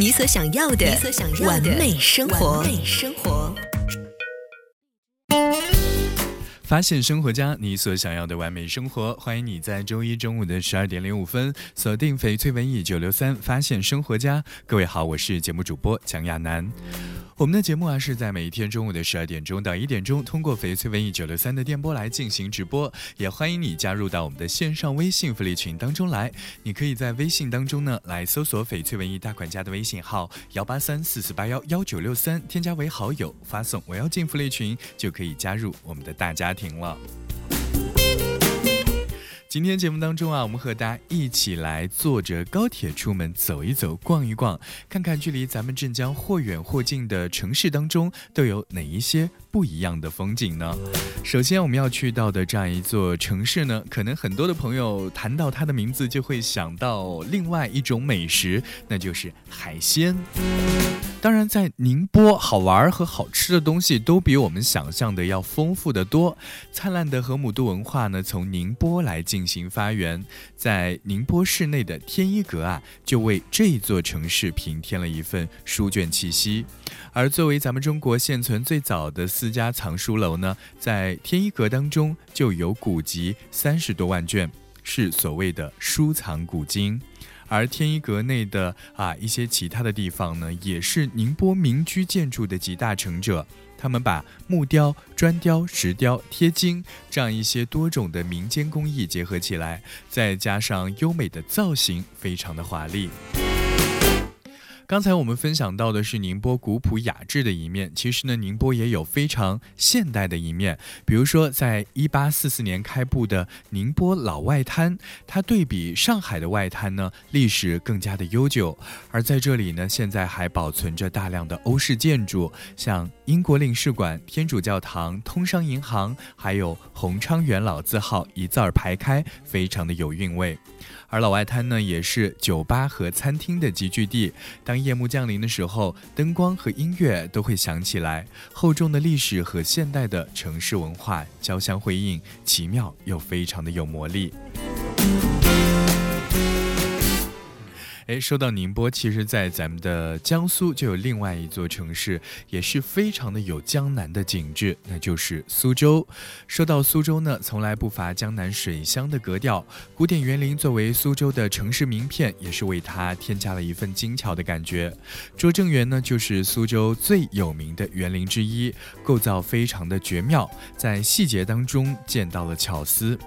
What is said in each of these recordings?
你所想要的完美生活。发现生活家，你所想要的完美生活。欢迎你在周一中午的十二点零五分锁定翡翠文艺九六三，发现生活家。各位好，我是节目主播蒋亚楠。我们的节目啊是在每一天中午的十二点钟到一点钟，通过翡翠文艺九六三的电波来进行直播。也欢迎你加入到我们的线上微信福利群当中来。你可以在微信当中呢来搜索翡翠文艺大管家的微信号幺八三四四八幺幺九六三，添加为好友，发送我要进福利群，就可以加入我们的大家庭了。今天节目当中啊，我们和大家一起来坐着高铁出门走一走、逛一逛，看看距离咱们镇江或远或近的城市当中都有哪一些不一样的风景呢？首先我们要去到的这样一座城市呢，可能很多的朋友谈到它的名字就会想到另外一种美食，那就是海鲜。当然，在宁波，好玩和好吃的东西都比我们想象的要丰富的多。灿烂的河姆渡文化呢，从宁波来进行发源，在宁波市内的天一阁啊，就为这一座城市平添了一份书卷气息。而作为咱们中国现存最早的四私家藏书楼呢，在天一阁当中就有古籍三十多万卷，是所谓的书藏古今。而天一阁内的啊一些其他的地方呢，也是宁波民居建筑的集大成者。他们把木雕、砖雕、石雕、贴金这样一些多种的民间工艺结合起来，再加上优美的造型，非常的华丽。刚才我们分享到的是宁波古朴雅致的一面，其实呢，宁波也有非常现代的一面。比如说，在一八四四年开埠的宁波老外滩，它对比上海的外滩呢，历史更加的悠久。而在这里呢，现在还保存着大量的欧式建筑，像英国领事馆、天主教堂、通商银行，还有洪昌元老字号一字儿排开，非常的有韵味。而老外滩呢，也是酒吧和餐厅的集聚地。当夜幕降临的时候，灯光和音乐都会响起来，厚重的历史和现代的城市文化交相辉映，奇妙又非常的有魔力。哎，说到宁波，其实，在咱们的江苏就有另外一座城市，也是非常的有江南的景致，那就是苏州。说到苏州呢，从来不乏江南水乡的格调。古典园林作为苏州的城市名片，也是为它添加了一份精巧的感觉。拙政园呢，就是苏州最有名的园林之一，构造非常的绝妙，在细节当中见到了巧思。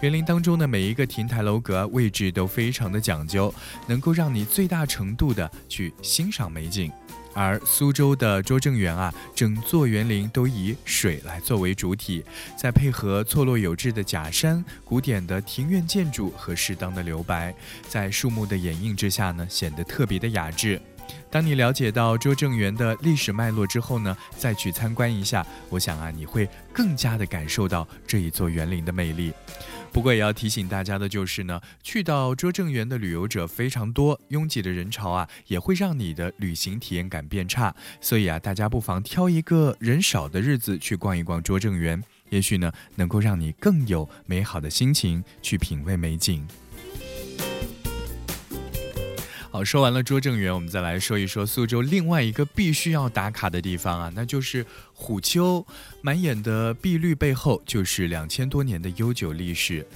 园林当中的每一个亭台楼阁位置都非常的讲究，能够让你最大程度的去欣赏美景。而苏州的拙政园啊，整座园林都以水来作为主体，再配合错落有致的假山、古典的庭院建筑和适当的留白，在树木的掩映之下呢，显得特别的雅致。当你了解到拙政园的历史脉络之后呢，再去参观一下，我想啊，你会更加的感受到这一座园林的魅力。不过也要提醒大家的就是呢，去到拙政园的旅游者非常多，拥挤的人潮啊，也会让你的旅行体验感变差。所以啊，大家不妨挑一个人少的日子去逛一逛拙政园，也许呢，能够让你更有美好的心情去品味美景。好，说完了拙政园，我们再来说一说苏州另外一个必须要打卡的地方啊，那就是虎丘。满眼的碧绿背后，就是两千多年的悠久历史。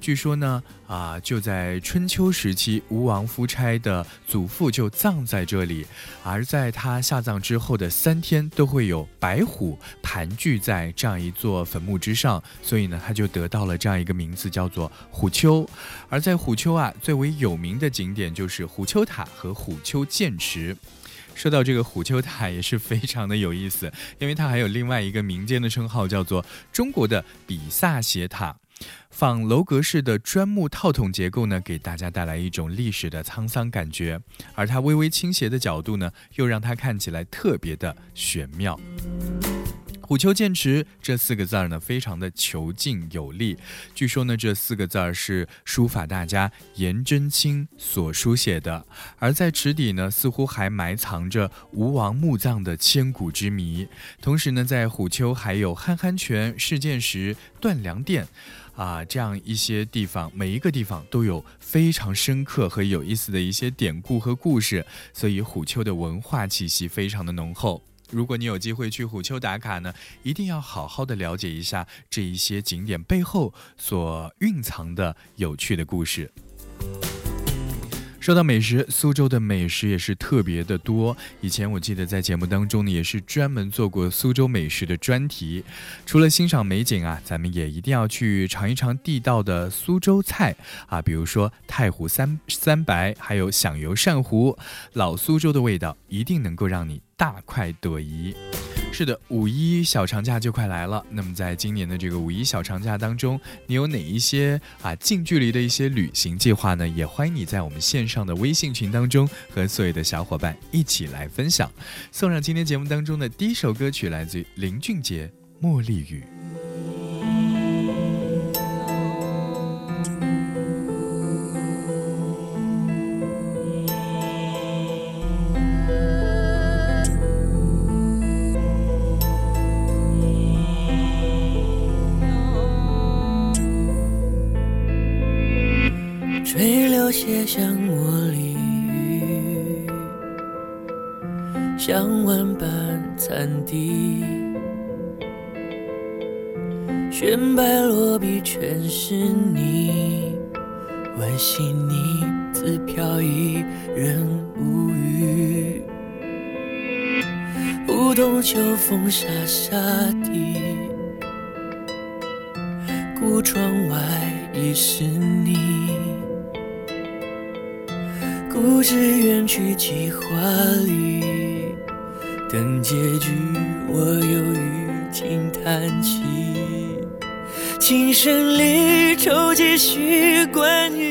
据说呢，啊，就在春秋时期，吴王夫差的祖父就葬在这里，而在他下葬之后的三天，都会有白虎盘踞在这样一座坟墓之上，所以呢，他就得到了这样一个名字，叫做虎丘。而在虎丘啊，最为有名的景点就是虎丘塔和虎丘剑池。说到这个虎丘塔，也是非常的有意思，因为它还有另外一个民间的称号，叫做中国的比萨斜塔。仿楼阁式的砖木套筒结构呢，给大家带来一种历史的沧桑感觉，而它微微倾斜的角度呢，又让它看起来特别的玄妙。虎丘剑池这四个字儿呢，非常的遒劲有力。据说呢，这四个字儿是书法大家颜真卿所书写的。而在池底呢，似乎还埋藏着吴王墓葬的千古之谜。同时呢，在虎丘还有憨憨泉、试剑石、断粮店，啊，这样一些地方，每一个地方都有非常深刻和有意思的一些典故和故事，所以虎丘的文化气息非常的浓厚。如果你有机会去虎丘打卡呢，一定要好好的了解一下这一些景点背后所蕴藏的有趣的故事。说到美食，苏州的美食也是特别的多。以前我记得在节目当中呢，也是专门做过苏州美食的专题。除了欣赏美景啊，咱们也一定要去尝一尝地道的苏州菜啊，比如说太湖三三白，还有响油鳝糊，老苏州的味道一定能够让你大快朵颐。是的，五一小长假就快来了。那么，在今年的这个五一小长假当中，你有哪一些啊近距离的一些旅行计划呢？也欢迎你在我们线上的微信群当中和所有的小伙伴一起来分享。送上今天节目当中的第一首歌曲，来自于林俊杰《茉莉雨》。全是你，惋惜你自飘逸，人无语。梧桐秋风沙沙地，古窗外已是你。故事远去几华里，等结局我犹豫轻叹气。琴声里愁几许关于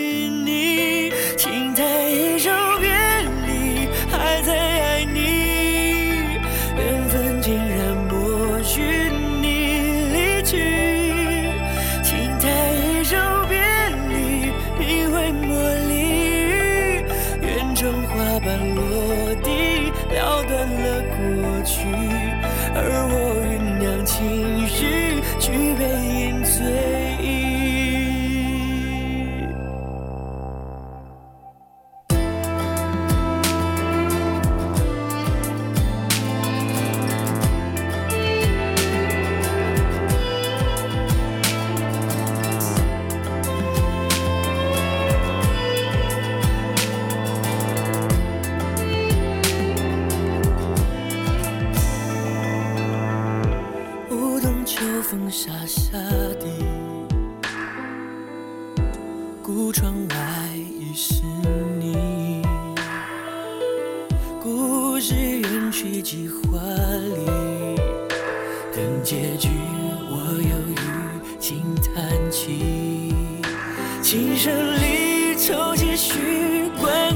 琴声里抽几许关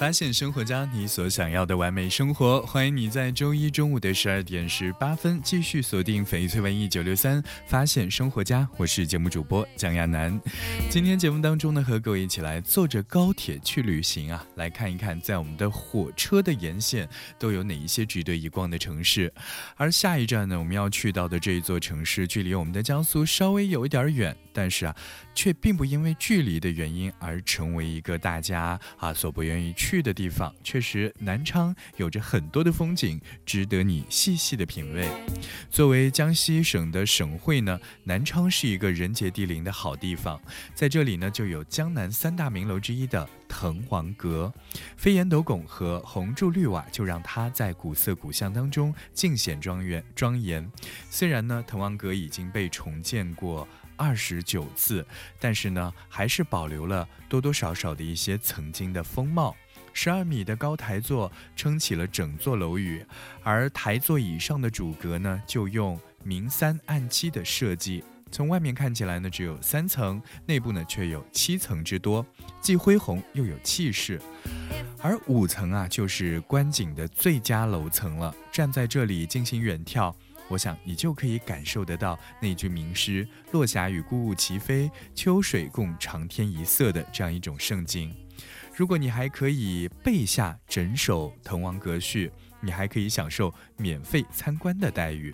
发现生活家，你所想要的完美生活。欢迎你在周一中午的十二点十八分继续锁定翡翠文艺九六三，发现生活家。我是节目主播蒋亚楠。今天节目当中呢，和各位一起来坐着高铁去旅行啊，来看一看在我们的火车的沿线都有哪一些值得一逛的城市。而下一站呢，我们要去到的这一座城市，距离我们的江苏稍微有一点远。但是啊，却并不因为距离的原因而成为一个大家啊所不愿意去的地方。确实，南昌有着很多的风景，值得你细细的品味。作为江西省的省会呢，南昌是一个人杰地灵的好地方。在这里呢，就有江南三大名楼之一的滕王阁，飞檐斗拱和红柱绿瓦，就让它在古色古香当中尽显庄严庄严。虽然呢，滕王阁已经被重建过。二十九次，但是呢，还是保留了多多少少的一些曾经的风貌。十二米的高台座撑起了整座楼宇，而台座以上的主阁呢，就用明三暗七的设计，从外面看起来呢只有三层，内部呢却有七层之多，既恢宏又有气势。而五层啊，就是观景的最佳楼层了，站在这里进行远眺。我想你就可以感受得到那句名诗“落霞与孤鹜齐飞，秋水共长天一色”的这样一种盛景。如果你还可以背下整首《滕王阁序》，你还可以享受免费参观的待遇。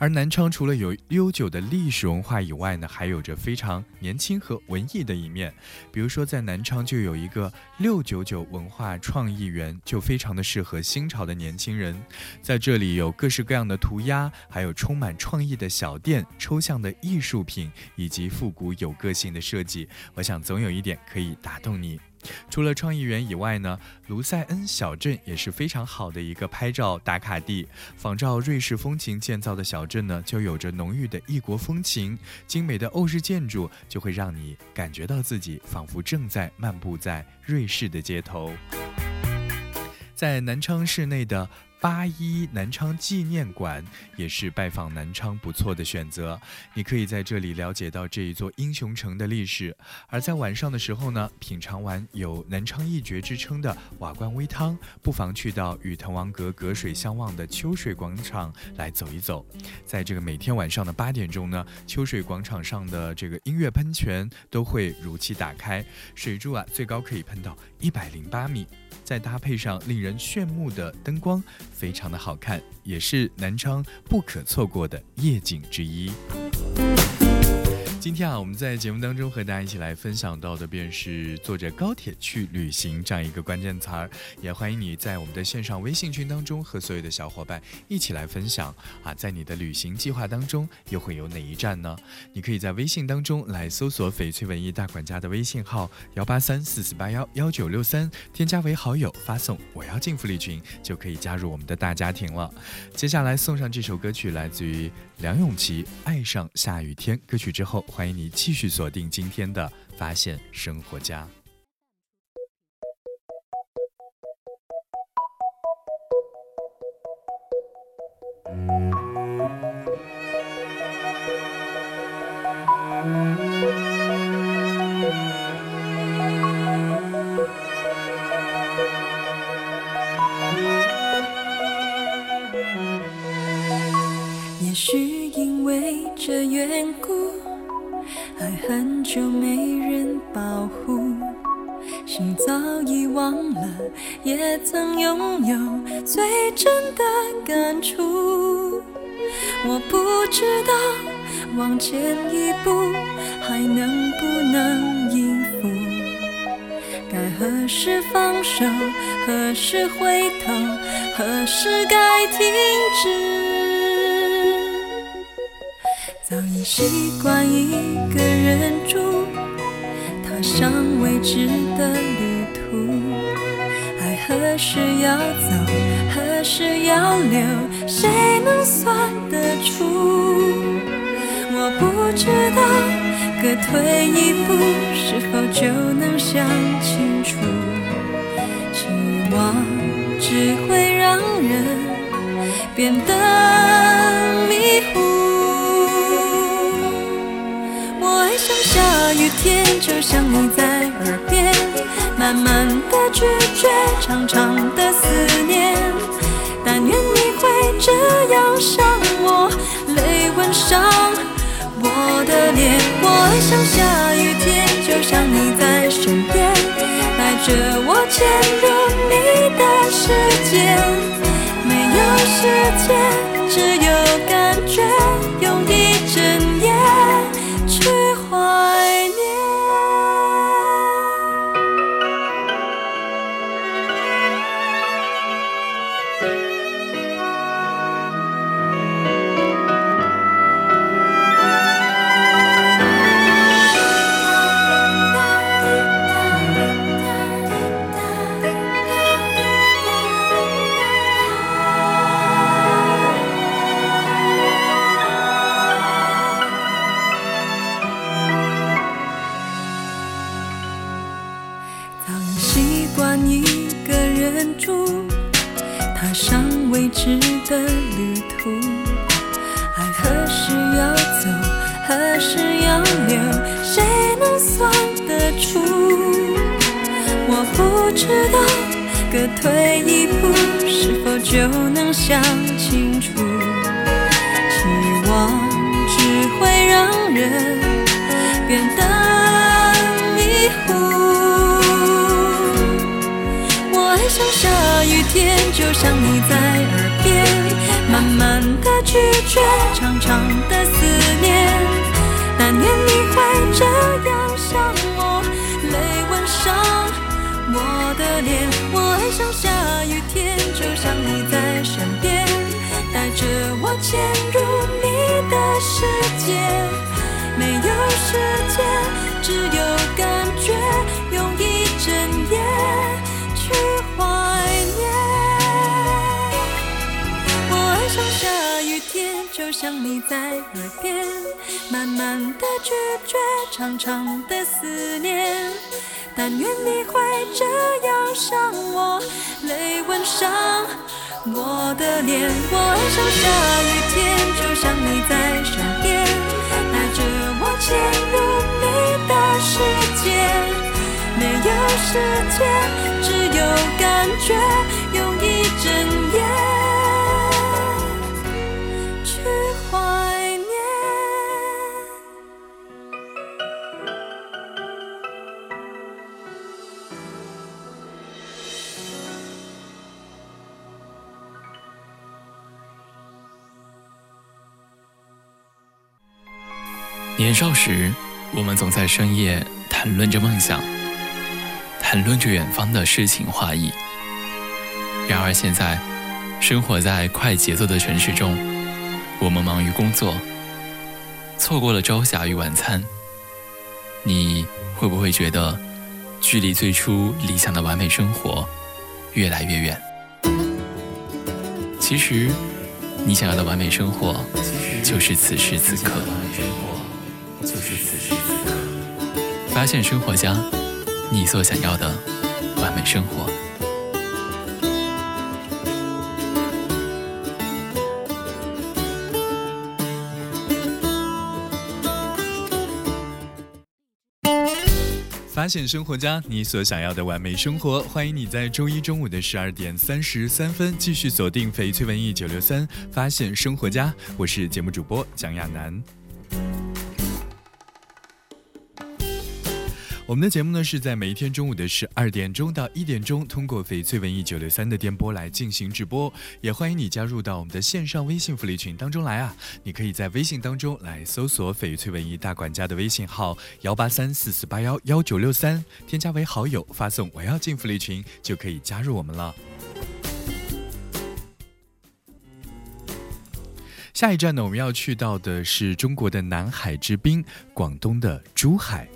而南昌除了有悠久的历史文化以外呢，还有着非常年轻和文艺的一面。比如说，在南昌就有一个六九九文化创意园，就非常的适合新潮的年轻人。在这里有各式各样的涂鸦，还有充满创意的小店、抽象的艺术品以及复古有个性的设计。我想总有一点可以打动你。除了创意园以外呢，卢塞恩小镇也是非常好的一个拍照打卡地。仿照瑞士风情建造的小镇呢，就有着浓郁的异国风情，精美的欧式建筑就会让你感觉到自己仿佛正在漫步在瑞士的街头。在南昌市内的。八一南昌纪念馆也是拜访南昌不错的选择，你可以在这里了解到这一座英雄城的历史。而在晚上的时候呢，品尝完有南昌一绝之称的瓦罐煨汤，不妨去到与滕王阁隔水相望的秋水广场来走一走。在这个每天晚上的八点钟呢，秋水广场上的这个音乐喷泉都会如期打开，水柱啊最高可以喷到一百零八米。再搭配上令人炫目的灯光，非常的好看，也是南昌不可错过的夜景之一。今天啊，我们在节目当中和大家一起来分享到的便是坐着高铁去旅行这样一个关键词儿，也欢迎你在我们的线上微信群当中和所有的小伙伴一起来分享啊，在你的旅行计划当中又会有哪一站呢？你可以在微信当中来搜索翡翠文艺大管家的微信号幺八三四四八幺幺九六三，添加为好友，发送我要进福利群，就可以加入我们的大家庭了。接下来送上这首歌曲，来自于梁咏琪《爱上下雨天》歌曲之后。欢迎你继续锁定今天的发现生活家。许因为这缘故。爱很久没人保护，心早已忘了，也曾拥有最真的感触。我不知道往前一步还能不能应付，该何时放手，何时回头，何时该停止。早已习惯一个人住，踏上未知的旅途。爱何时要走，何时要留，谁能算得出？我不知道，各退一步，是否就能想清楚？期望只会让人变得迷糊。下雨天，就像你在耳边，慢慢的拒绝，长长的思念。但愿你会这样想我，泪吻上我的脸。我爱上下雨天，就像你在身边，带着我潜入你的世界。没有时间，变得迷糊。我爱上下雨天，就像你在耳边，慢慢的拒绝，长长的思念。但愿你会这样想我，泪吻上我的脸。我爱上下雨天，就像你在身边，带着我潜入你的世界。没有时间，只有感觉，用一整夜去怀念。我爱上下雨天，就像你在耳边，慢慢的拒绝，长长的思念。但愿你会这样想我，泪吻上我的脸。我爱上下雨天，就像你在身边，带着潜入你的世界。没有时间，只有感觉，少时，我们总在深夜谈论着梦想，谈论着远方的诗情画意。然而现在，生活在快节奏的城市中，我们忙于工作，错过了朝霞与晚餐。你会不会觉得，距离最初理想的完美生活越来越远？其实，你想要的完美生活，就是此时此刻。就是此时此刻。发现生活家，你所想要的完美生活。发现生活家，你所想要的完美生活。欢迎你在周一中午的十二点三十三分继续锁定翡翠文艺九六三，发现生活家，我是节目主播蒋亚楠。我们的节目呢是在每一天中午的十二点钟到一点钟，通过翡翠文艺九六三的电波来进行直播。也欢迎你加入到我们的线上微信福利群当中来啊！你可以在微信当中来搜索翡翠文艺大管家的微信号幺八三四四八幺幺九六三，添加为好友，发送“我要进福利群”就可以加入我们了。下一站呢，我们要去到的是中国的南海之滨，广东的珠海。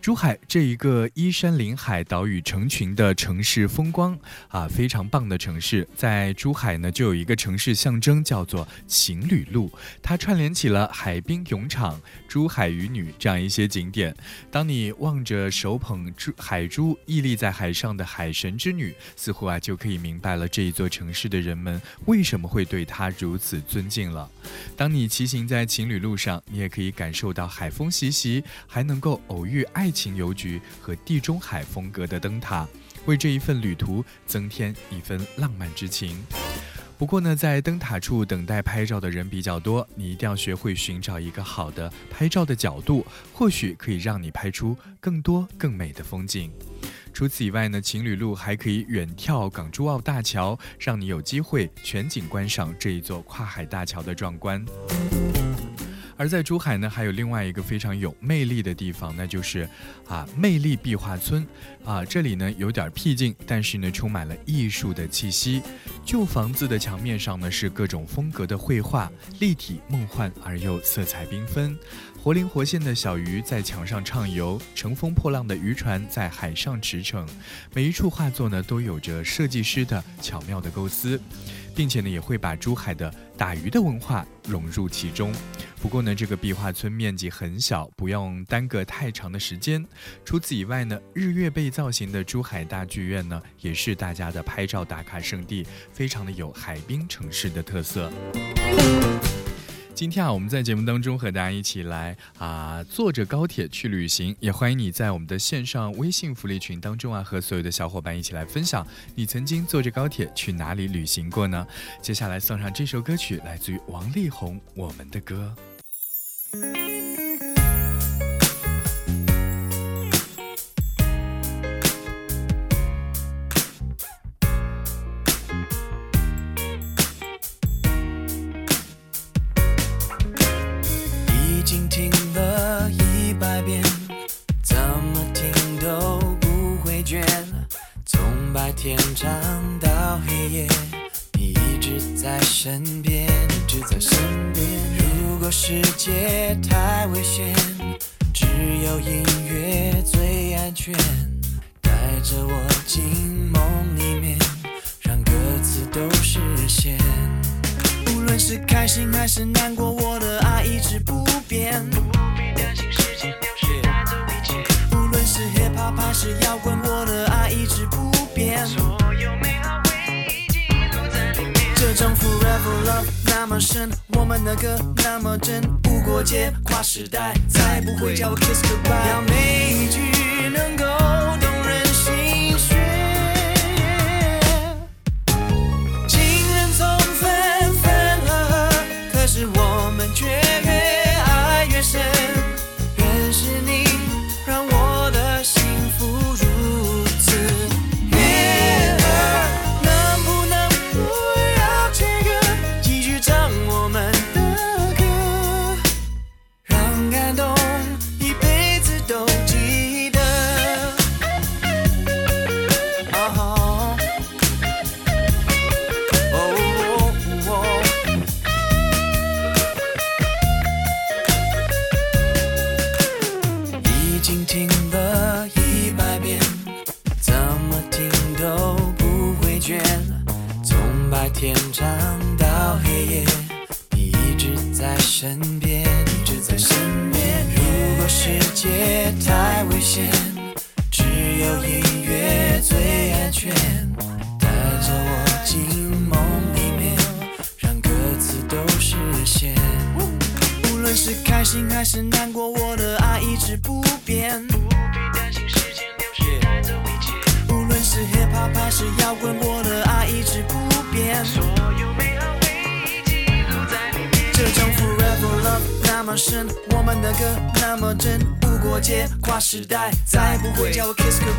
珠海这一个依山临海、岛屿成群的城市风光啊，非常棒的城市。在珠海呢，就有一个城市象征，叫做情侣路，它串联起了海滨泳场、珠海渔女这样一些景点。当你望着手捧珠海珠屹立在海上的海神之女，似乎啊就可以明白了这一座城市的人们为什么会对她如此尊敬了。当你骑行在情侣路上，你也可以感受到海风习习，还能够偶遇爱。情邮局和地中海风格的灯塔，为这一份旅途增添一份浪漫之情。不过呢，在灯塔处等待拍照的人比较多，你一定要学会寻找一个好的拍照的角度，或许可以让你拍出更多更美的风景。除此以外呢，情侣路还可以远眺港珠澳大桥，让你有机会全景观赏这一座跨海大桥的壮观。而在珠海呢，还有另外一个非常有魅力的地方，那就是啊魅力壁画村啊。这里呢有点僻静，但是呢充满了艺术的气息。旧房子的墙面上呢是各种风格的绘画，立体梦幻而又色彩缤纷。活灵活现的小鱼在墙上畅游，乘风破浪的渔船在海上驰骋。每一处画作呢都有着设计师的巧妙的构思。并且呢，也会把珠海的打鱼的文化融入其中。不过呢，这个壁画村面积很小，不用耽搁太长的时间。除此以外呢，日月贝造型的珠海大剧院呢，也是大家的拍照打卡圣地，非常的有海滨城市的特色。今天啊，我们在节目当中和大家一起来啊，坐着高铁去旅行，也欢迎你在我们的线上微信福利群当中啊，和所有的小伙伴一起来分享你曾经坐着高铁去哪里旅行过呢？接下来送上这首歌曲，来自于王力宏，《我们的歌》。天长到黑夜，你一直在身边，一直在身边。如果世界太危险，只有音乐最安全。带着我进梦里面，让歌词都实现。无论是开心还是难过，我的爱一直不变。不必担心时间流逝带走一切。无论是 hip hop 还是摇滚，我的爱一直不。所有美好回忆记录在里面。这张 forever love 那么深，我们的歌那么真，无国界，跨时代，再不会叫我 kiss goodbye。要每一句能够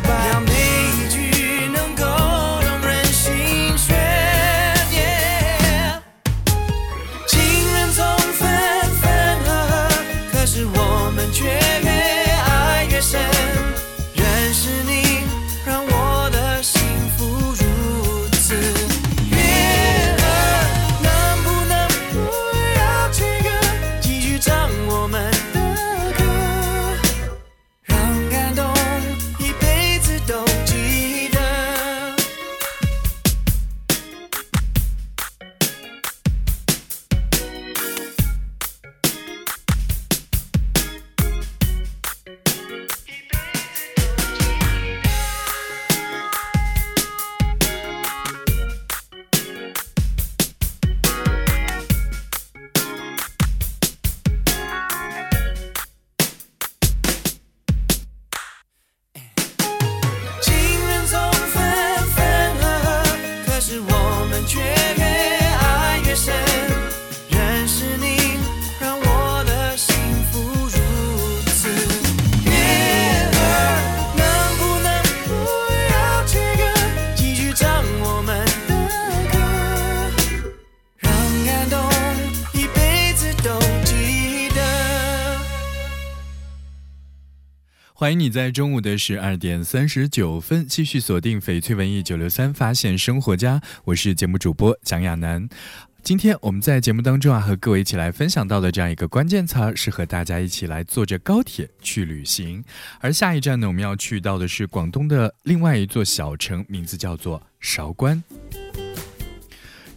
要每一句。欢迎你在中午的十二点三十九分继续锁定翡翠文艺九六三，发现生活家，我是节目主播蒋亚楠。今天我们在节目当中啊，和各位一起来分享到的这样一个关键词儿，是和大家一起来坐着高铁去旅行。而下一站呢，我们要去到的是广东的另外一座小城，名字叫做韶关。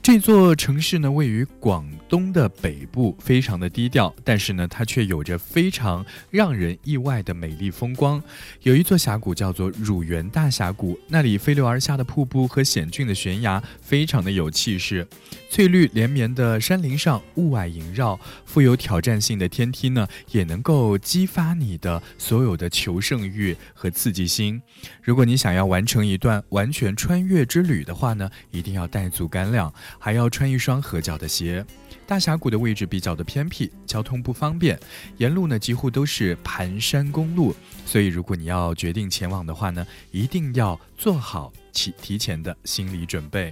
这座城市呢，位于广东的北部，非常的低调，但是呢，它却有着非常让人意外的美丽风光。有一座峡谷叫做乳源大峡谷，那里飞流而下的瀑布和险峻的悬崖，非常的有气势。翠绿连绵的山林上，雾霭萦绕，富有挑战性的天梯呢，也能够激发你的所有的求胜欲和刺激心。如果你想要完成一段完全穿越之旅的话呢，一定要带足干粮，还要穿一双合脚的鞋。大峡谷的位置比较的偏僻，交通不方便，沿路呢几乎都是盘山公路，所以如果你要决定前往的话呢，一定要做好提提前的心理准备。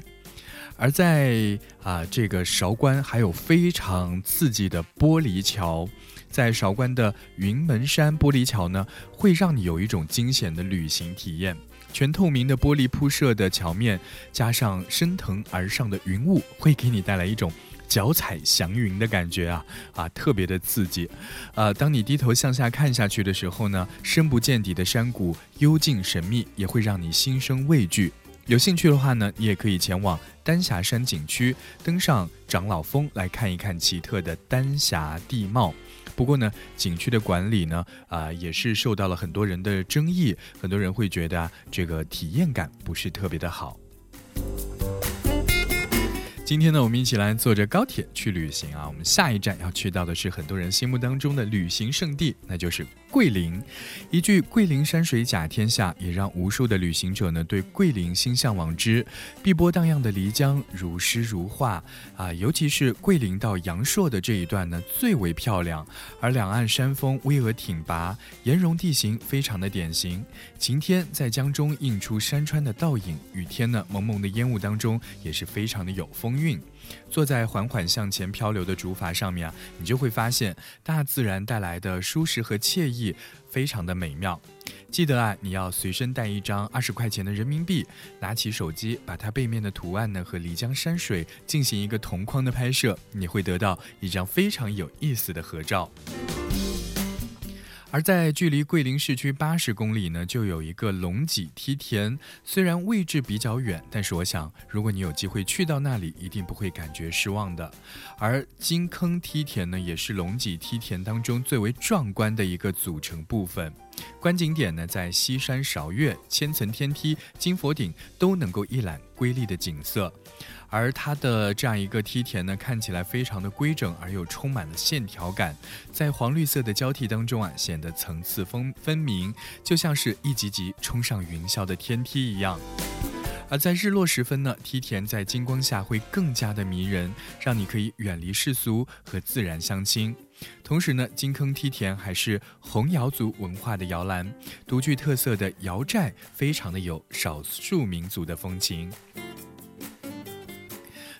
而在啊这个韶关还有非常刺激的玻璃桥，在韶关的云门山玻璃桥呢，会让你有一种惊险的旅行体验。全透明的玻璃铺设的桥面，加上升腾而上的云雾，会给你带来一种脚踩祥云的感觉啊啊，特别的刺激。呃，当你低头向下看下去的时候呢，深不见底的山谷幽静神秘，也会让你心生畏惧。有兴趣的话呢，你也可以前往丹霞山景区，登上长老峰来看一看奇特的丹霞地貌。不过呢，景区的管理呢，啊，也是受到了很多人的争议，很多人会觉得，这个体验感不是特别的好。今天呢，我们一起来坐着高铁去旅行啊！我们下一站要去到的是很多人心目当中的旅行圣地，那就是桂林。一句“桂林山水甲天下”，也让无数的旅行者呢对桂林心向往之。碧波荡漾的漓江如诗如画啊，尤其是桂林到阳朔的这一段呢最为漂亮。而两岸山峰巍峨挺拔，岩溶地形非常的典型。晴天在江中映出山川的倒影，雨天呢蒙蒙的烟雾当中也是非常的有风。韵，坐在缓缓向前漂流的竹筏上面啊，你就会发现大自然带来的舒适和惬意，非常的美妙。记得啊，你要随身带一张二十块钱的人民币，拿起手机，把它背面的图案呢和漓江山水进行一个同框的拍摄，你会得到一张非常有意思的合照。而在距离桂林市区八十公里呢，就有一个龙脊梯田。虽然位置比较远，但是我想，如果你有机会去到那里，一定不会感觉失望的。而金坑梯田呢，也是龙脊梯田当中最为壮观的一个组成部分。观景点呢，在西山韶月、千层天梯、金佛顶都能够一览瑰丽的景色。而它的这样一个梯田呢，看起来非常的规整，而又充满了线条感，在黄绿色的交替当中啊，显得层次分分明，就像是一级级冲上云霄的天梯一样。而在日落时分呢，梯田在金光下会更加的迷人，让你可以远离世俗和自然相亲。同时呢，金坑梯田还是红瑶族文化的摇篮，独具特色的瑶寨，非常的有少数民族的风情。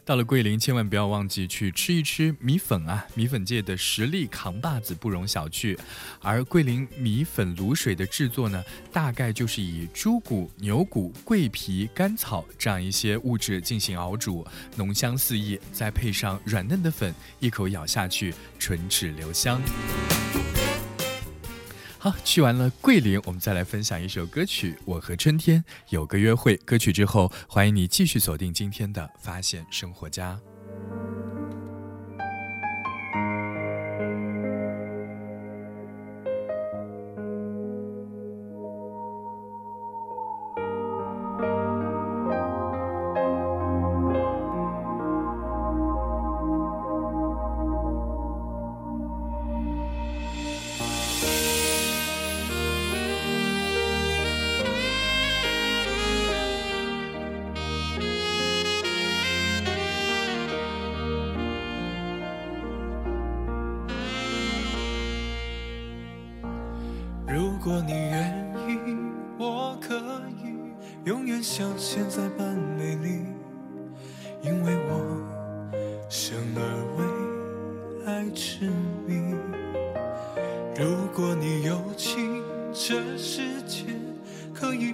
到了桂林，千万不要忘记去吃一吃米粉啊！米粉界的实力扛把子不容小觑。而桂林米粉卤水的制作呢，大概就是以猪骨、牛骨、桂皮、甘草这样一些物质进行熬煮，浓香四溢，再配上软嫩的粉，一口咬下去，唇齿留香。好，去完了桂林，我们再来分享一首歌曲《我和春天有个约会》。歌曲之后，欢迎你继续锁定今天的《发现生活家》。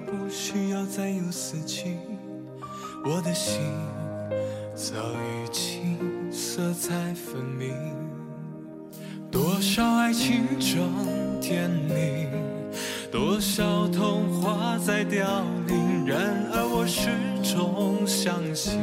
不需要再有四季，我的心早已经色彩分明。多少爱情装甜蜜，多少童话在凋零，然而我始终相信，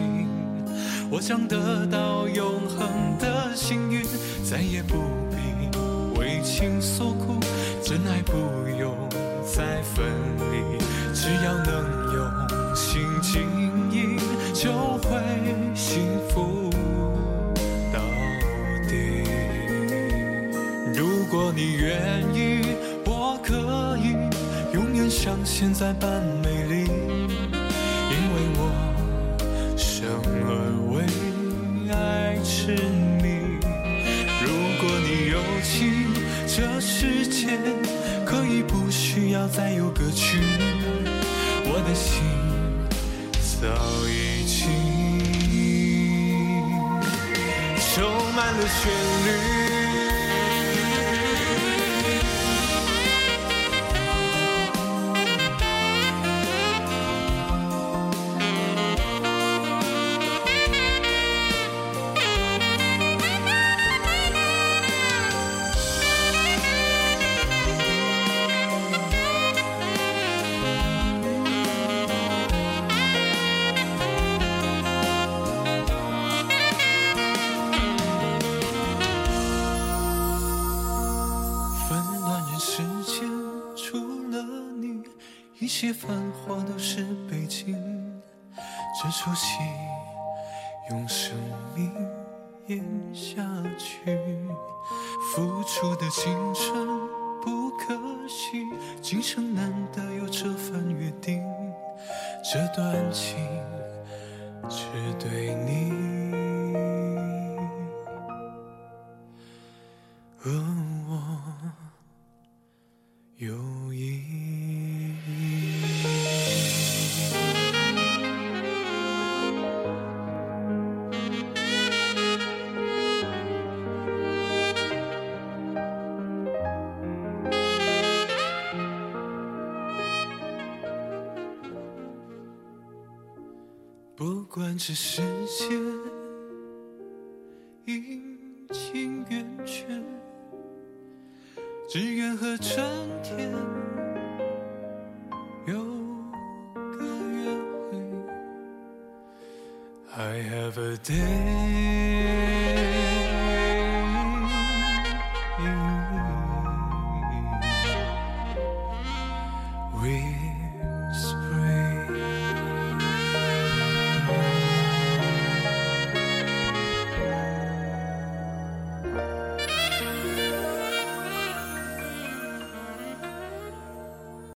我将得到永恒的幸运，再也不必为情所苦，真爱不用再分离，只要能用心经营，就会幸福到底。如果你愿意，我可以永远像现在般美丽，因为我生而为爱痴迷。如果你有情，这世界可以不需要再有歌曲，我的心早已经充满了旋律。这出戏用生命演下去，付出的青春不可惜，今生难得有这份约定，这段情只对你。和我有